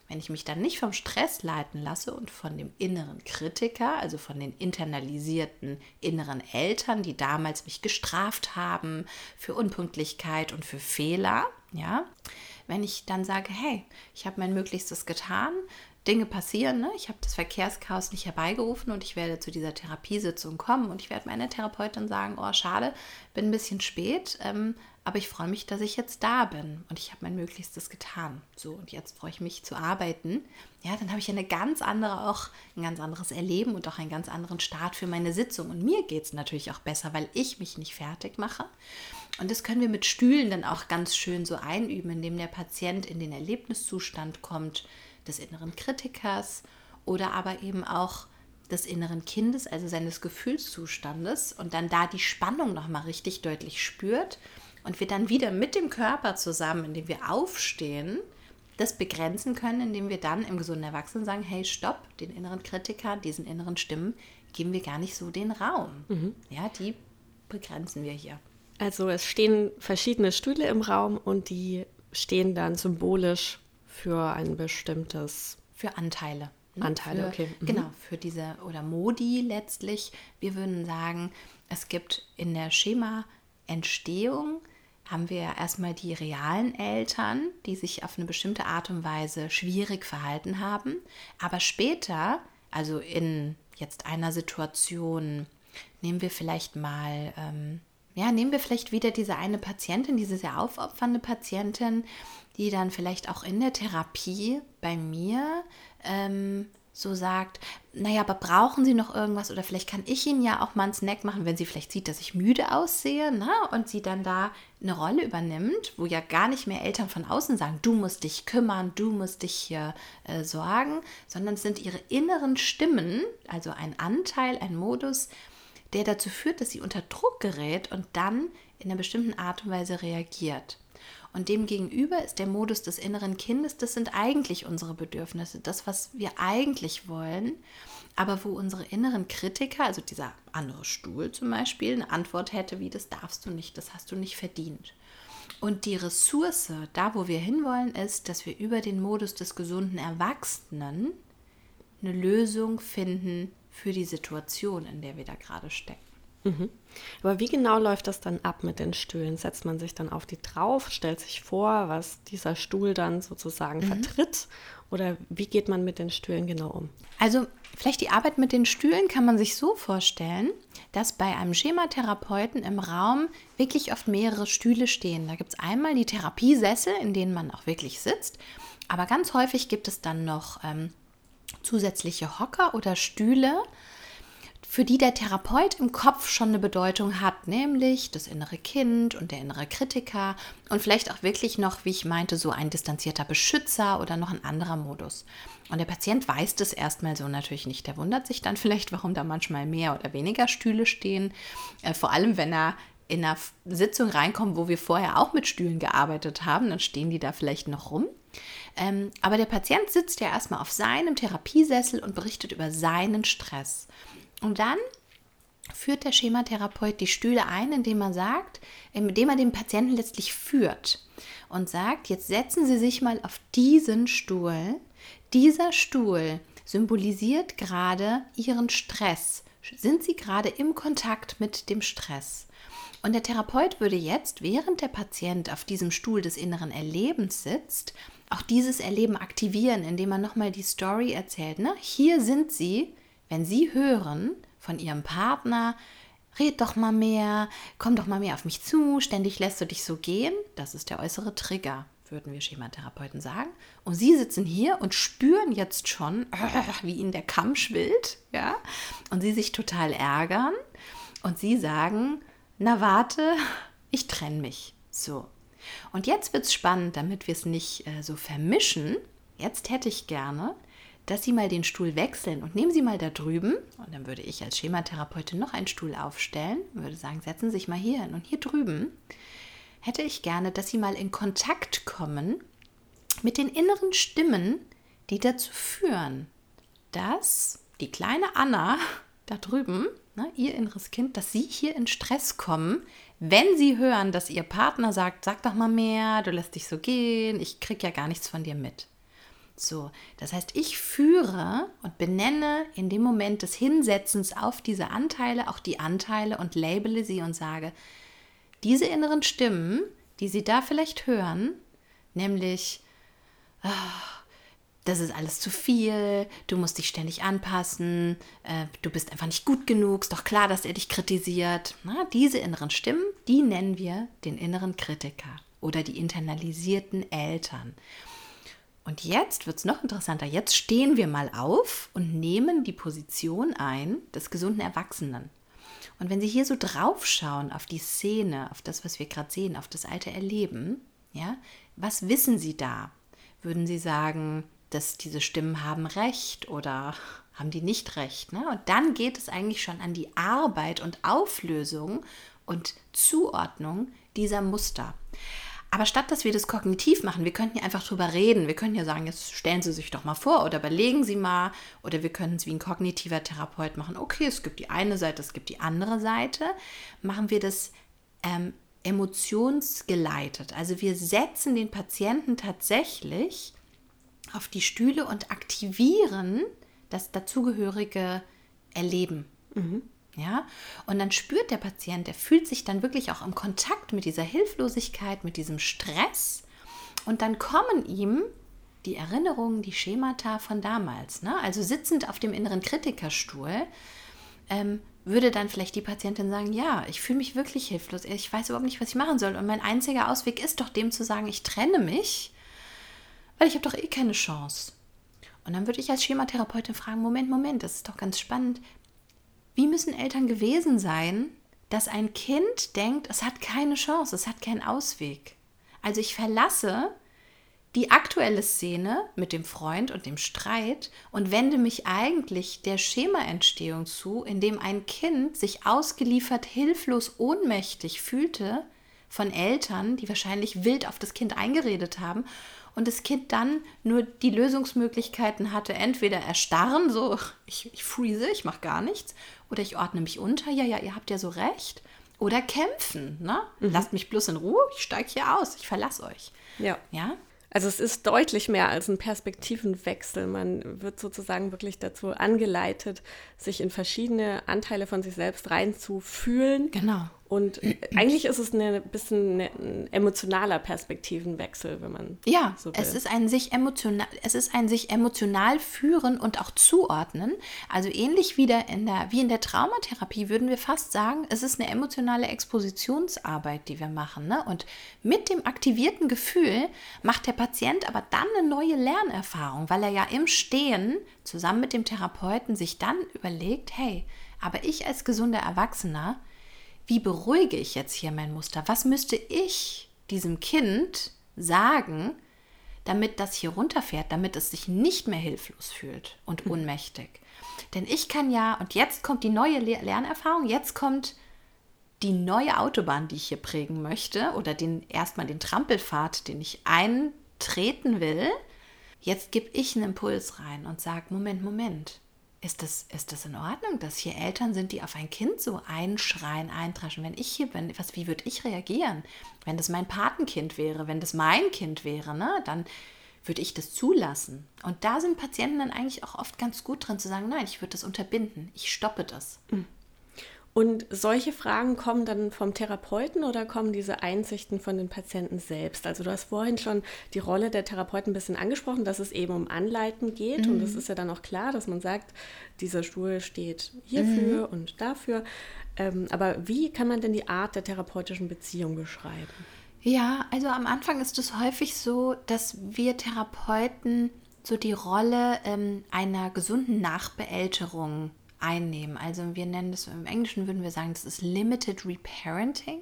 wenn ich mich dann nicht vom Stress leiten lasse und von dem inneren Kritiker, also von den internalisierten inneren Eltern, die damals mich gestraft haben für Unpünktlichkeit und für Fehler, ja, wenn ich dann sage, hey, ich habe mein Möglichstes getan, Dinge passieren, ne? ich habe das Verkehrschaos nicht herbeigerufen und ich werde zu dieser Therapiesitzung kommen und ich werde meiner Therapeutin sagen, oh schade, bin ein bisschen spät, ähm, aber ich freue mich, dass ich jetzt da bin und ich habe mein Möglichstes getan. So, und jetzt freue ich mich zu arbeiten. Ja, dann habe ich eine ganz andere, auch ein ganz anderes Erleben und auch einen ganz anderen Start für meine Sitzung. Und mir geht es natürlich auch besser, weil ich mich nicht fertig mache. Und das können wir mit Stühlen dann auch ganz schön so einüben, indem der Patient in den Erlebniszustand kommt des inneren Kritikers oder aber eben auch des inneren Kindes, also seines Gefühlszustandes und dann da die Spannung nochmal richtig deutlich spürt und wir dann wieder mit dem Körper zusammen, indem wir aufstehen, das begrenzen können, indem wir dann im gesunden Erwachsenen sagen, hey, stopp, den inneren Kritiker, diesen inneren Stimmen, geben wir gar nicht so den Raum. Ja, die begrenzen wir hier. Also es stehen verschiedene Stühle im Raum und die stehen dann symbolisch für ein bestimmtes Für Anteile. ne? Anteile, für, okay. Mhm. Genau, für diese oder Modi letztlich. Wir würden sagen, es gibt in der Schema-Entstehung haben wir erstmal die realen Eltern, die sich auf eine bestimmte Art und Weise schwierig verhalten haben. Aber später, also in jetzt einer Situation, nehmen wir vielleicht mal, ähm, ja, nehmen wir vielleicht wieder diese eine Patientin, diese sehr aufopfernde Patientin, die dann vielleicht auch in der Therapie bei mir ähm, so sagt, naja, aber brauchen Sie noch irgendwas oder vielleicht kann ich Ihnen ja auch mal einen Snack machen, wenn sie vielleicht sieht, dass ich müde aussehe ne? und sie dann da eine Rolle übernimmt, wo ja gar nicht mehr Eltern von außen sagen, du musst dich kümmern, du musst dich hier äh, sorgen, sondern es sind ihre inneren Stimmen, also ein Anteil, ein Modus, der dazu führt, dass sie unter Druck gerät und dann in einer bestimmten Art und Weise reagiert. Und demgegenüber ist der Modus des inneren Kindes, das sind eigentlich unsere Bedürfnisse, das, was wir eigentlich wollen, aber wo unsere inneren Kritiker, also dieser andere Stuhl zum Beispiel, eine Antwort hätte wie, das darfst du nicht, das hast du nicht verdient. Und die Ressource, da wo wir hinwollen, ist, dass wir über den Modus des gesunden Erwachsenen eine Lösung finden für die Situation, in der wir da gerade stecken. Aber wie genau läuft das dann ab mit den Stühlen? Setzt man sich dann auf die drauf, stellt sich vor, was dieser Stuhl dann sozusagen vertritt? Oder wie geht man mit den Stühlen genau um? Also vielleicht die Arbeit mit den Stühlen kann man sich so vorstellen, dass bei einem Schematherapeuten im Raum wirklich oft mehrere Stühle stehen. Da gibt es einmal die Therapiesessel, in denen man auch wirklich sitzt, aber ganz häufig gibt es dann noch ähm, zusätzliche Hocker oder Stühle, für die der Therapeut im Kopf schon eine Bedeutung hat, nämlich das innere Kind und der innere Kritiker und vielleicht auch wirklich noch, wie ich meinte, so ein distanzierter Beschützer oder noch ein anderer Modus. Und der Patient weiß das erstmal so natürlich nicht. Der wundert sich dann vielleicht, warum da manchmal mehr oder weniger Stühle stehen. Äh, vor allem, wenn er in einer Sitzung reinkommt, wo wir vorher auch mit Stühlen gearbeitet haben, dann stehen die da vielleicht noch rum. Ähm, aber der Patient sitzt ja erstmal auf seinem Therapiesessel und berichtet über seinen Stress. Und dann führt der Schematherapeut die Stühle ein, indem er sagt, indem er den Patienten letztlich führt und sagt, jetzt setzen Sie sich mal auf diesen Stuhl. Dieser Stuhl symbolisiert gerade Ihren Stress. Sind Sie gerade im Kontakt mit dem Stress? Und der Therapeut würde jetzt, während der Patient auf diesem Stuhl des inneren Erlebens sitzt, auch dieses Erleben aktivieren, indem man nochmal die Story erzählt. Ne? Hier sind Sie, wenn Sie hören von Ihrem Partner, red doch mal mehr, komm doch mal mehr auf mich zu, ständig lässt du dich so gehen. Das ist der äußere Trigger, würden wir Schematherapeuten sagen. Und Sie sitzen hier und spüren jetzt schon, wie Ihnen der Kamm schwillt, ja, und Sie sich total ärgern und Sie sagen, na warte, ich trenne mich. So. Und jetzt wird es spannend, damit wir es nicht äh, so vermischen. Jetzt hätte ich gerne, dass Sie mal den Stuhl wechseln und nehmen Sie mal da drüben, und dann würde ich als Schematherapeutin noch einen Stuhl aufstellen, würde sagen, setzen Sie sich mal hier hin und hier drüben hätte ich gerne, dass Sie mal in Kontakt kommen mit den inneren Stimmen, die dazu führen, dass die kleine Anna da drüben, ne, ihr inneres Kind, dass Sie hier in Stress kommen, wenn Sie hören, dass Ihr Partner sagt, sag doch mal mehr, du lässt dich so gehen, ich kriege ja gar nichts von dir mit. So, das heißt, ich führe und benenne in dem Moment des Hinsetzens auf diese Anteile auch die Anteile und labele sie und sage, diese inneren Stimmen, die Sie da vielleicht hören, nämlich, oh, das ist alles zu viel, du musst dich ständig anpassen, äh, du bist einfach nicht gut genug, ist doch klar, dass er dich kritisiert. Na, diese inneren Stimmen, die nennen wir den inneren Kritiker oder die internalisierten Eltern. Und jetzt wird es noch interessanter. Jetzt stehen wir mal auf und nehmen die Position ein des gesunden Erwachsenen. Und wenn Sie hier so drauf schauen auf die Szene, auf das, was wir gerade sehen, auf das alte Erleben, ja, was wissen Sie da? Würden Sie sagen, dass diese Stimmen haben recht oder haben die nicht recht? Ne? Und dann geht es eigentlich schon an die Arbeit und Auflösung und Zuordnung dieser Muster. Aber statt dass wir das kognitiv machen, wir könnten ja einfach drüber reden. Wir können ja sagen, jetzt stellen Sie sich doch mal vor oder überlegen Sie mal. Oder wir können es wie ein kognitiver Therapeut machen. Okay, es gibt die eine Seite, es gibt die andere Seite. Machen wir das ähm, emotionsgeleitet. Also wir setzen den Patienten tatsächlich auf die Stühle und aktivieren das dazugehörige Erleben. Mhm. Ja, und dann spürt der Patient, der fühlt sich dann wirklich auch im Kontakt mit dieser Hilflosigkeit, mit diesem Stress. Und dann kommen ihm die Erinnerungen, die Schemata von damals. Ne? Also sitzend auf dem inneren Kritikerstuhl ähm, würde dann vielleicht die Patientin sagen, ja, ich fühle mich wirklich hilflos, ich weiß überhaupt nicht, was ich machen soll. Und mein einziger Ausweg ist doch dem zu sagen, ich trenne mich, weil ich habe doch eh keine Chance. Und dann würde ich als Schematherapeutin fragen, Moment, Moment, das ist doch ganz spannend. Wie müssen Eltern gewesen sein, dass ein Kind denkt, es hat keine Chance, es hat keinen Ausweg? Also ich verlasse die aktuelle Szene mit dem Freund und dem Streit und wende mich eigentlich der Schemaentstehung zu, in dem ein Kind sich ausgeliefert, hilflos, ohnmächtig fühlte von Eltern, die wahrscheinlich wild auf das Kind eingeredet haben und das Kind dann nur die Lösungsmöglichkeiten hatte, entweder erstarren, so ich, ich freeze, ich mache gar nichts, oder ich ordne mich unter, ja, ja, ihr habt ja so recht, oder kämpfen, ne? Mhm. Lasst mich bloß in Ruhe, ich steige hier aus, ich verlasse euch. Ja. Ja. Also es ist deutlich mehr als ein Perspektivenwechsel. Man wird sozusagen wirklich dazu angeleitet, sich in verschiedene Anteile von sich selbst reinzufühlen. Genau. Und eigentlich ist es ein bisschen ein emotionaler Perspektivenwechsel, wenn man ja, so will. es ist ein sich emotional, es ist ein sich emotional führen und auch zuordnen. Also ähnlich wie, der in der, wie in der Traumatherapie würden wir fast sagen, es ist eine emotionale Expositionsarbeit, die wir machen. Ne? Und mit dem aktivierten Gefühl macht der Patient aber dann eine neue Lernerfahrung, weil er ja im Stehen zusammen mit dem Therapeuten sich dann überlegt, hey, aber ich als gesunder Erwachsener wie beruhige ich jetzt hier mein Muster? Was müsste ich diesem Kind sagen, damit das hier runterfährt, damit es sich nicht mehr hilflos fühlt und hm. ohnmächtig? Denn ich kann ja, und jetzt kommt die neue Lernerfahrung, jetzt kommt die neue Autobahn, die ich hier prägen möchte, oder den erstmal den Trampelpfad, den ich eintreten will. Jetzt gebe ich einen Impuls rein und sage: Moment, Moment. Ist das, ist das in Ordnung, dass hier Eltern sind, die auf ein Kind so einschreien, eintraschen? Wenn ich hier bin, was, wie würde ich reagieren? Wenn das mein Patenkind wäre, wenn das mein Kind wäre, ne, dann würde ich das zulassen. Und da sind Patienten dann eigentlich auch oft ganz gut drin zu sagen, nein, ich würde das unterbinden, ich stoppe das. Mhm. Und solche Fragen kommen dann vom Therapeuten oder kommen diese Einsichten von den Patienten selbst? Also du hast vorhin schon die Rolle der Therapeuten ein bisschen angesprochen, dass es eben um Anleiten geht. Mhm. Und es ist ja dann auch klar, dass man sagt, dieser Stuhl steht hierfür mhm. und dafür. Ähm, aber wie kann man denn die Art der therapeutischen Beziehung beschreiben? Ja, also am Anfang ist es häufig so, dass wir Therapeuten so die Rolle ähm, einer gesunden Nachbeälterung einnehmen. Also wir nennen das im Englischen, würden wir sagen, das ist Limited Reparenting,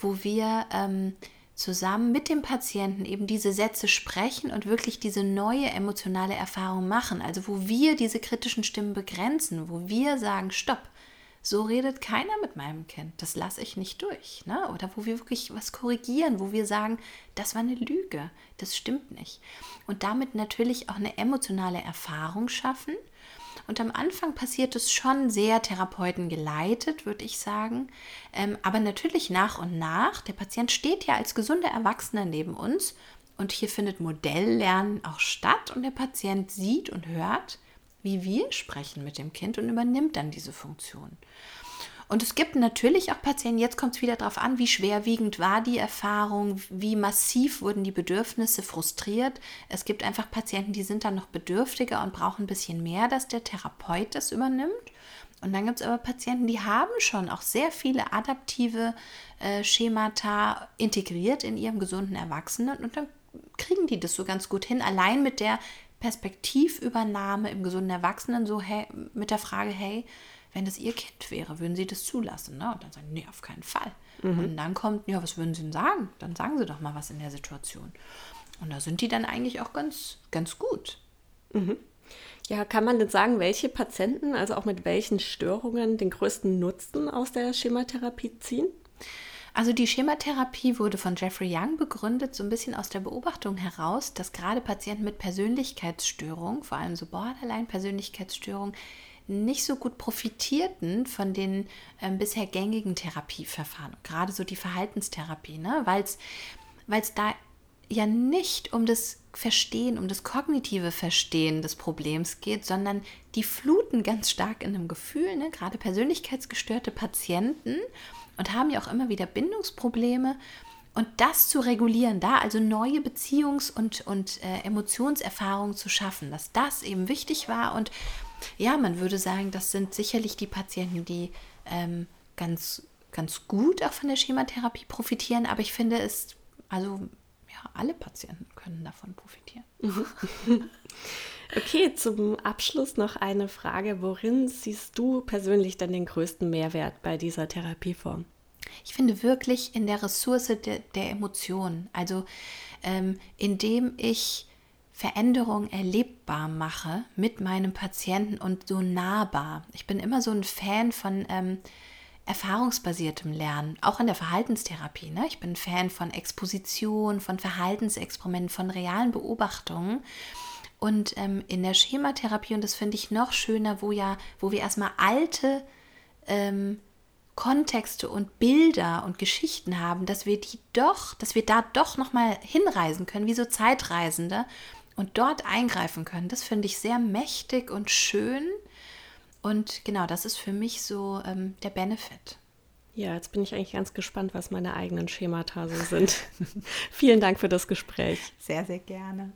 wo wir ähm, zusammen mit dem Patienten eben diese Sätze sprechen und wirklich diese neue emotionale Erfahrung machen. Also wo wir diese kritischen Stimmen begrenzen, wo wir sagen, stopp, so redet keiner mit meinem Kind, das lasse ich nicht durch. Ne? Oder wo wir wirklich was korrigieren, wo wir sagen, das war eine Lüge, das stimmt nicht. Und damit natürlich auch eine emotionale Erfahrung schaffen und am Anfang passiert es schon sehr therapeutengeleitet, würde ich sagen. Ähm, aber natürlich nach und nach. Der Patient steht ja als gesunder Erwachsener neben uns. Und hier findet Modelllernen auch statt. Und der Patient sieht und hört, wie wir sprechen mit dem Kind und übernimmt dann diese Funktion. Und es gibt natürlich auch Patienten, jetzt kommt es wieder darauf an, wie schwerwiegend war die Erfahrung, wie massiv wurden die Bedürfnisse frustriert. Es gibt einfach Patienten, die sind dann noch bedürftiger und brauchen ein bisschen mehr, dass der Therapeut das übernimmt. Und dann gibt es aber Patienten, die haben schon auch sehr viele adaptive äh, Schemata integriert in ihrem gesunden Erwachsenen und dann kriegen die das so ganz gut hin, allein mit der Perspektivübernahme im gesunden Erwachsenen, so hey, mit der Frage, hey, wenn das ihr Kind wäre, würden sie das zulassen? Ne? Und dann sagen, nee, auf keinen Fall. Mhm. Und dann kommt, ja, was würden sie denn sagen? Dann sagen sie doch mal was in der Situation. Und da sind die dann eigentlich auch ganz, ganz gut. Mhm. Ja, kann man denn sagen, welche Patienten, also auch mit welchen Störungen, den größten Nutzen aus der Schematherapie ziehen? Also die Schematherapie wurde von Jeffrey Young begründet, so ein bisschen aus der Beobachtung heraus, dass gerade Patienten mit Persönlichkeitsstörungen, vor allem so Borderline-Persönlichkeitsstörungen, nicht so gut profitierten von den ähm, bisher gängigen Therapieverfahren, gerade so die Verhaltenstherapie, ne? weil es da ja nicht um das Verstehen, um das kognitive Verstehen des Problems geht, sondern die fluten ganz stark in einem Gefühl, ne? gerade persönlichkeitsgestörte Patienten und haben ja auch immer wieder Bindungsprobleme. Und das zu regulieren, da also neue Beziehungs- und, und äh, Emotionserfahrungen zu schaffen, dass das eben wichtig war und ja, man würde sagen, das sind sicherlich die Patienten, die ähm, ganz, ganz gut auch von der Schematherapie profitieren, aber ich finde es, also ja, alle Patienten können davon profitieren. Okay, zum Abschluss noch eine Frage. Worin siehst du persönlich dann den größten Mehrwert bei dieser Therapieform? Ich finde wirklich in der Ressource de, der Emotionen. Also ähm, indem ich Veränderung erlebbar mache mit meinem Patienten und so nahbar. Ich bin immer so ein Fan von ähm, erfahrungsbasiertem Lernen, auch in der Verhaltenstherapie. Ne? Ich bin Fan von Exposition, von Verhaltensexperimenten, von realen Beobachtungen. Und ähm, in der Schematherapie, und das finde ich noch schöner, wo ja, wo wir erstmal alte ähm, Kontexte und Bilder und Geschichten haben, dass wir die doch, dass wir da doch nochmal hinreisen können, wie so Zeitreisende und dort eingreifen können. Das finde ich sehr mächtig und schön. Und genau, das ist für mich so ähm, der Benefit. Ja, jetzt bin ich eigentlich ganz gespannt, was meine eigenen Schemata so sind. Vielen Dank für das Gespräch. Sehr, sehr gerne.